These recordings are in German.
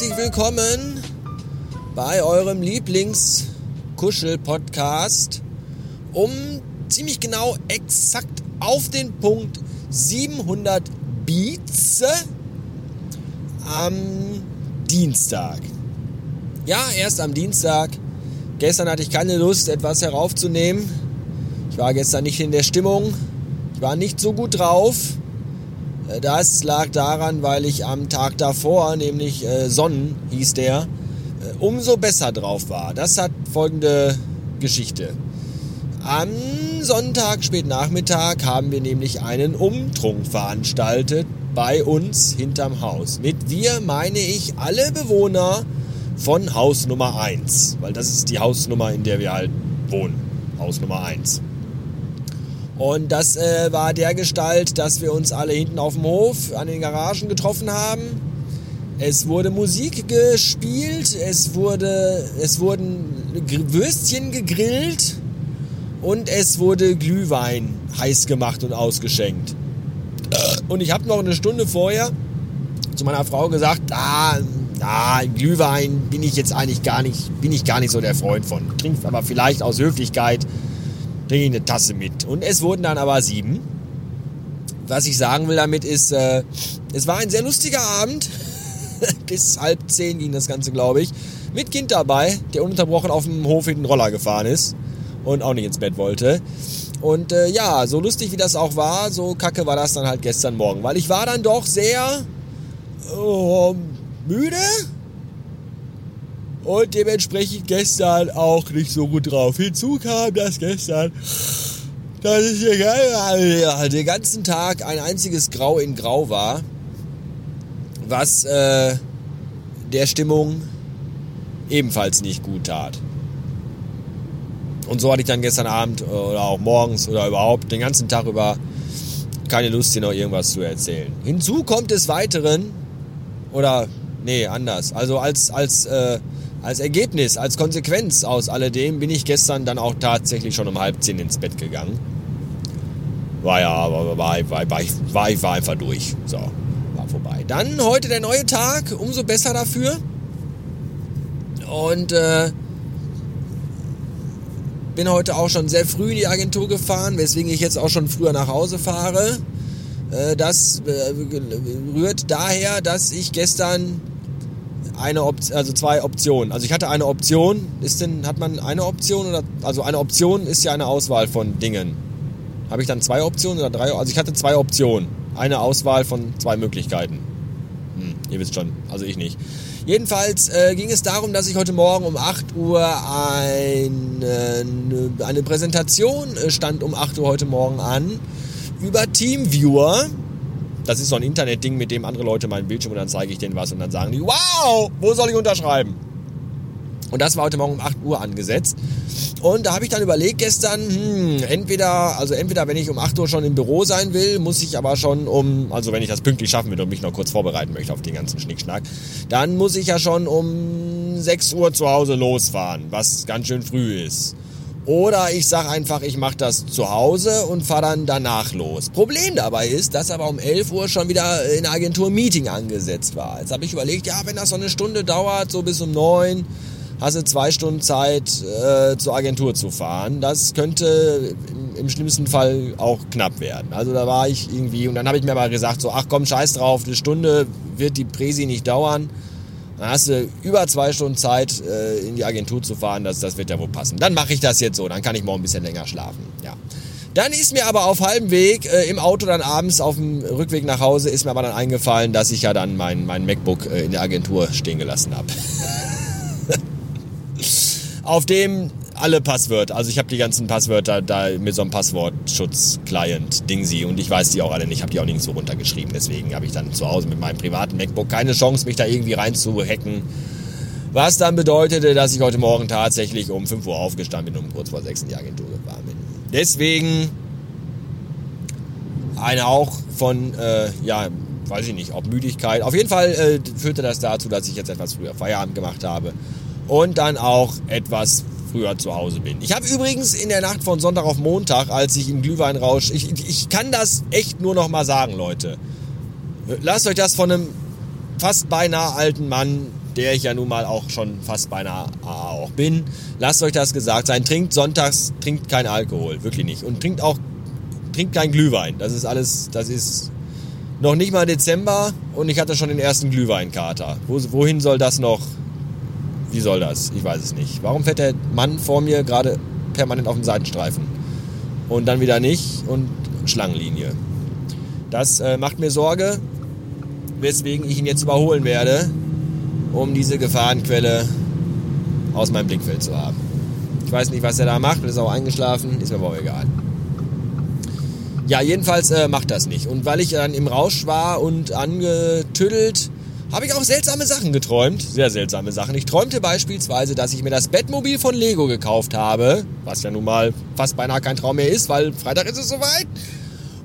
herzlich willkommen bei eurem Lieblings-Kuschel-Podcast um ziemlich genau exakt auf den Punkt 700 Beats am Dienstag. Ja, erst am Dienstag. Gestern hatte ich keine Lust, etwas heraufzunehmen. Ich war gestern nicht in der Stimmung. Ich war nicht so gut drauf. Das lag daran, weil ich am Tag davor, nämlich äh, Sonnen hieß der, äh, umso besser drauf war. Das hat folgende Geschichte. Am Sonntag, Spätnachmittag, haben wir nämlich einen Umtrunk veranstaltet bei uns hinterm Haus. Mit wir meine ich alle Bewohner von Haus Nummer 1, weil das ist die Hausnummer, in der wir halt wohnen. Haus Nummer 1. Und das äh, war der Gestalt, dass wir uns alle hinten auf dem Hof an den Garagen getroffen haben. Es wurde Musik gespielt, es, wurde, es wurden Würstchen gegrillt und es wurde Glühwein heiß gemacht und ausgeschenkt. Und ich habe noch eine Stunde vorher zu meiner Frau gesagt, ah, ah, Glühwein bin ich jetzt eigentlich gar nicht, bin ich gar nicht so der Freund von. Trinkt aber vielleicht aus Höflichkeit trinke ich eine Tasse mit. Und es wurden dann aber sieben. Was ich sagen will damit ist, äh, es war ein sehr lustiger Abend. Bis halb zehn ging das Ganze, glaube ich. Mit Kind dabei, der ununterbrochen auf dem Hof in den Roller gefahren ist und auch nicht ins Bett wollte. Und äh, ja, so lustig wie das auch war, so kacke war das dann halt gestern Morgen. Weil ich war dann doch sehr oh, müde und dementsprechend gestern auch nicht so gut drauf. Hinzu kam, dass gestern, dass es hier geil, den ganzen Tag ein einziges Grau in Grau war, was äh, der Stimmung ebenfalls nicht gut tat. Und so hatte ich dann gestern Abend oder auch morgens oder überhaupt den ganzen Tag über keine Lust, dir noch irgendwas zu erzählen. Hinzu kommt des Weiteren, oder nee, anders. Also als, als äh, als Ergebnis, als Konsequenz aus alledem bin ich gestern dann auch tatsächlich schon um halb zehn ins Bett gegangen. War ja, war, war, war, war, ich, war, ich war einfach durch. So, war vorbei. Dann heute der neue Tag, umso besser dafür. Und äh, bin heute auch schon sehr früh in die Agentur gefahren, weswegen ich jetzt auch schon früher nach Hause fahre. Äh, das äh, rührt daher, dass ich gestern eine Option, also zwei Optionen. Also ich hatte eine Option. Ist denn, hat man eine Option oder, also eine Option ist ja eine Auswahl von Dingen. Habe ich dann zwei Optionen oder drei? Also ich hatte zwei Optionen. Eine Auswahl von zwei Möglichkeiten. Hm, ihr wisst schon, also ich nicht. Jedenfalls äh, ging es darum, dass ich heute Morgen um 8 Uhr ein, äh, eine Präsentation äh, stand um 8 Uhr heute Morgen an über Teamviewer das ist so ein Internetding, mit dem andere Leute meinen Bildschirm und dann zeige ich denen was und dann sagen die, wow, wo soll ich unterschreiben? Und das war heute Morgen um 8 Uhr angesetzt. Und da habe ich dann überlegt gestern, hm, entweder, also entweder wenn ich um 8 Uhr schon im Büro sein will, muss ich aber schon um, also wenn ich das pünktlich schaffen will und mich noch kurz vorbereiten möchte auf den ganzen Schnickschnack, dann muss ich ja schon um 6 Uhr zu Hause losfahren, was ganz schön früh ist. Oder ich sage einfach, ich mache das zu Hause und fahre dann danach los. Problem dabei ist, dass aber um 11 Uhr schon wieder in der Agentur Meeting angesetzt war. Jetzt habe ich überlegt, ja, wenn das so eine Stunde dauert, so bis um 9, hast du zwei Stunden Zeit äh, zur Agentur zu fahren. Das könnte im, im, schlimmsten Fall auch knapp werden. Also da war ich irgendwie, und dann habe ich mir aber gesagt, so, ach komm, scheiß drauf, eine Stunde wird die Präsi nicht dauern. Dann hast du über zwei Stunden Zeit, äh, in die Agentur zu fahren. Das, das wird ja wohl passen. Dann mache ich das jetzt so. Dann kann ich morgen ein bisschen länger schlafen. Ja. Dann ist mir aber auf halbem Weg äh, im Auto dann abends auf dem Rückweg nach Hause ist mir aber dann eingefallen, dass ich ja dann mein, mein MacBook äh, in der Agentur stehen gelassen habe. auf dem alle Passwörter. Also ich habe die ganzen Passwörter da mit so einem Passwortschutz-Client Dingsy und ich weiß die auch alle nicht, habe die auch nirgendwo runtergeschrieben. Deswegen habe ich dann zu Hause mit meinem privaten MacBook keine Chance, mich da irgendwie reinzuhacken. Was dann bedeutete, dass ich heute Morgen tatsächlich um 5 Uhr aufgestanden bin und kurz vor 6 in die Agentur gefahren bin. Deswegen eine auch von, äh, ja, weiß ich nicht, ob Müdigkeit. Auf jeden Fall äh, führte das dazu, dass ich jetzt etwas früher Feierabend gemacht habe und dann auch etwas früher zu Hause bin. Ich habe übrigens in der Nacht von Sonntag auf Montag, als ich im Glühweinrausch, ich, ich kann das echt nur noch mal sagen, Leute. Lasst euch das von einem fast beinahe alten Mann der ich ja nun mal auch schon fast beinahe auch bin, lasst euch das gesagt sein. Trinkt sonntags, trinkt kein Alkohol, wirklich nicht. Und trinkt auch, trinkt kein Glühwein. Das ist alles, das ist noch nicht mal Dezember und ich hatte schon den ersten Glühweinkater. Wo, wohin soll das noch? Wie soll das? Ich weiß es nicht. Warum fährt der Mann vor mir gerade permanent auf den Seitenstreifen? Und dann wieder nicht und Schlangenlinie. Das äh, macht mir Sorge, weswegen ich ihn jetzt überholen werde, um diese Gefahrenquelle aus meinem Blickfeld zu haben. Ich weiß nicht, was er da macht, ist auch eingeschlafen, ist mir aber egal. Ja, jedenfalls äh, macht das nicht. Und weil ich dann im Rausch war und angetüdelt, habe ich auch seltsame Sachen geträumt. Sehr seltsame Sachen. Ich träumte beispielsweise, dass ich mir das Bettmobil von Lego gekauft habe, was ja nun mal fast beinahe kein Traum mehr ist, weil Freitag ist es soweit.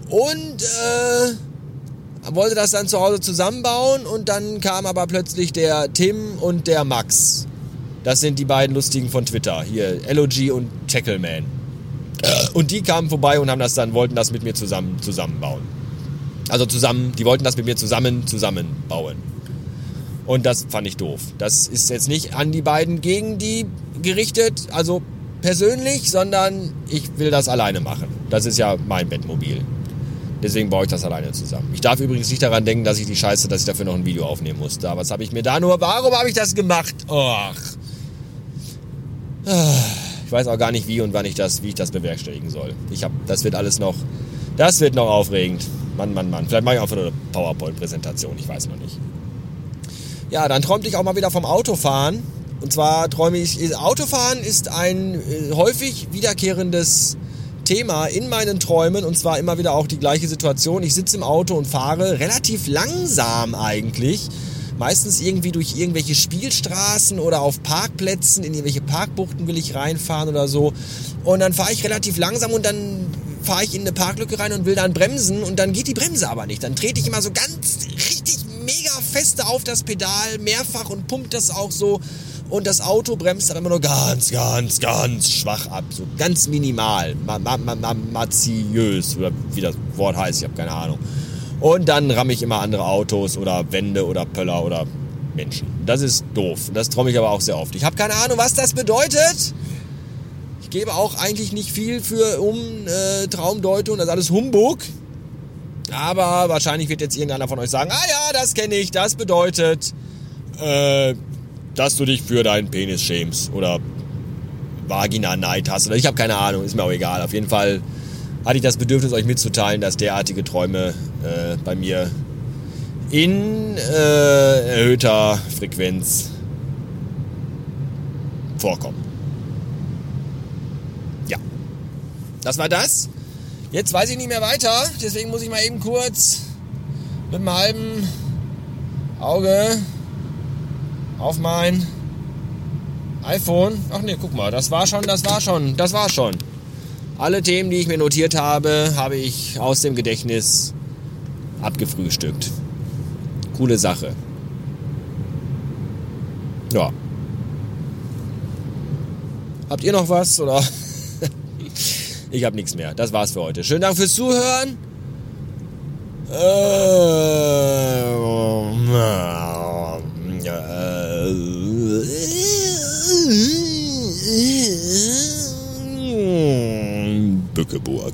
Und äh, wollte das dann zu Hause zusammenbauen und dann kam aber plötzlich der Tim und der Max. Das sind die beiden Lustigen von Twitter. Hier, LOG und Tackleman. Und die kamen vorbei und haben das dann, wollten das mit mir zusammen zusammenbauen. Also zusammen, die wollten das mit mir zusammen zusammenbauen. Und das fand ich doof. Das ist jetzt nicht an die beiden gegen die gerichtet, also persönlich, sondern ich will das alleine machen. Das ist ja mein Bettmobil. Deswegen baue ich das alleine zusammen. Ich darf übrigens nicht daran denken, dass ich die Scheiße, dass ich dafür noch ein Video aufnehmen musste. Aber was habe ich mir da nur, warum habe ich das gemacht? Och. Ich weiß auch gar nicht, wie und wann ich das, wie ich das bewerkstelligen soll. Ich habe, das wird alles noch, das wird noch aufregend. Mann, Mann, Mann. Vielleicht mache ich nur eine PowerPoint-Präsentation. Ich weiß noch nicht. Ja, dann träumte ich auch mal wieder vom Autofahren. Und zwar träume ich, Autofahren ist ein äh, häufig wiederkehrendes Thema in meinen Träumen und zwar immer wieder auch die gleiche Situation. Ich sitze im Auto und fahre relativ langsam eigentlich. Meistens irgendwie durch irgendwelche Spielstraßen oder auf Parkplätzen, in irgendwelche Parkbuchten will ich reinfahren oder so. Und dann fahre ich relativ langsam und dann fahre ich in eine Parklücke rein und will dann bremsen und dann geht die Bremse aber nicht. Dann trete ich immer so ganz richtig feste auf das Pedal mehrfach und pumpt das auch so und das Auto bremst dann immer nur ganz, ganz, ganz schwach ab. So ganz minimal. Ma, ma, ma, wie das Wort heißt, ich habe keine Ahnung. Und dann ramme ich immer andere Autos oder Wände oder Pöller oder Menschen. Das ist doof. Das träume ich aber auch sehr oft. Ich habe keine Ahnung, was das bedeutet. Ich gebe auch eigentlich nicht viel für um äh, Traumdeutung. Das ist alles Humbug. Aber wahrscheinlich wird jetzt irgendeiner von euch sagen, ah ja, das kenne ich. Das bedeutet, äh, dass du dich für deinen Penis schämst oder Vagina-Neid hast. Oder ich habe keine Ahnung, ist mir auch egal. Auf jeden Fall hatte ich das Bedürfnis, euch mitzuteilen, dass derartige Träume äh, bei mir in äh, erhöhter Frequenz vorkommen. Ja, das war das. Jetzt weiß ich nicht mehr weiter, deswegen muss ich mal eben kurz mit einem halben Auge auf mein iPhone. Ach nee, guck mal, das war schon, das war schon, das war schon. Alle Themen, die ich mir notiert habe, habe ich aus dem Gedächtnis abgefrühstückt. Coole Sache. Ja. Habt ihr noch was oder? Ich habe nichts mehr. Das war's für heute. Schönen Dank fürs Zuhören. Äh, Bückeburg.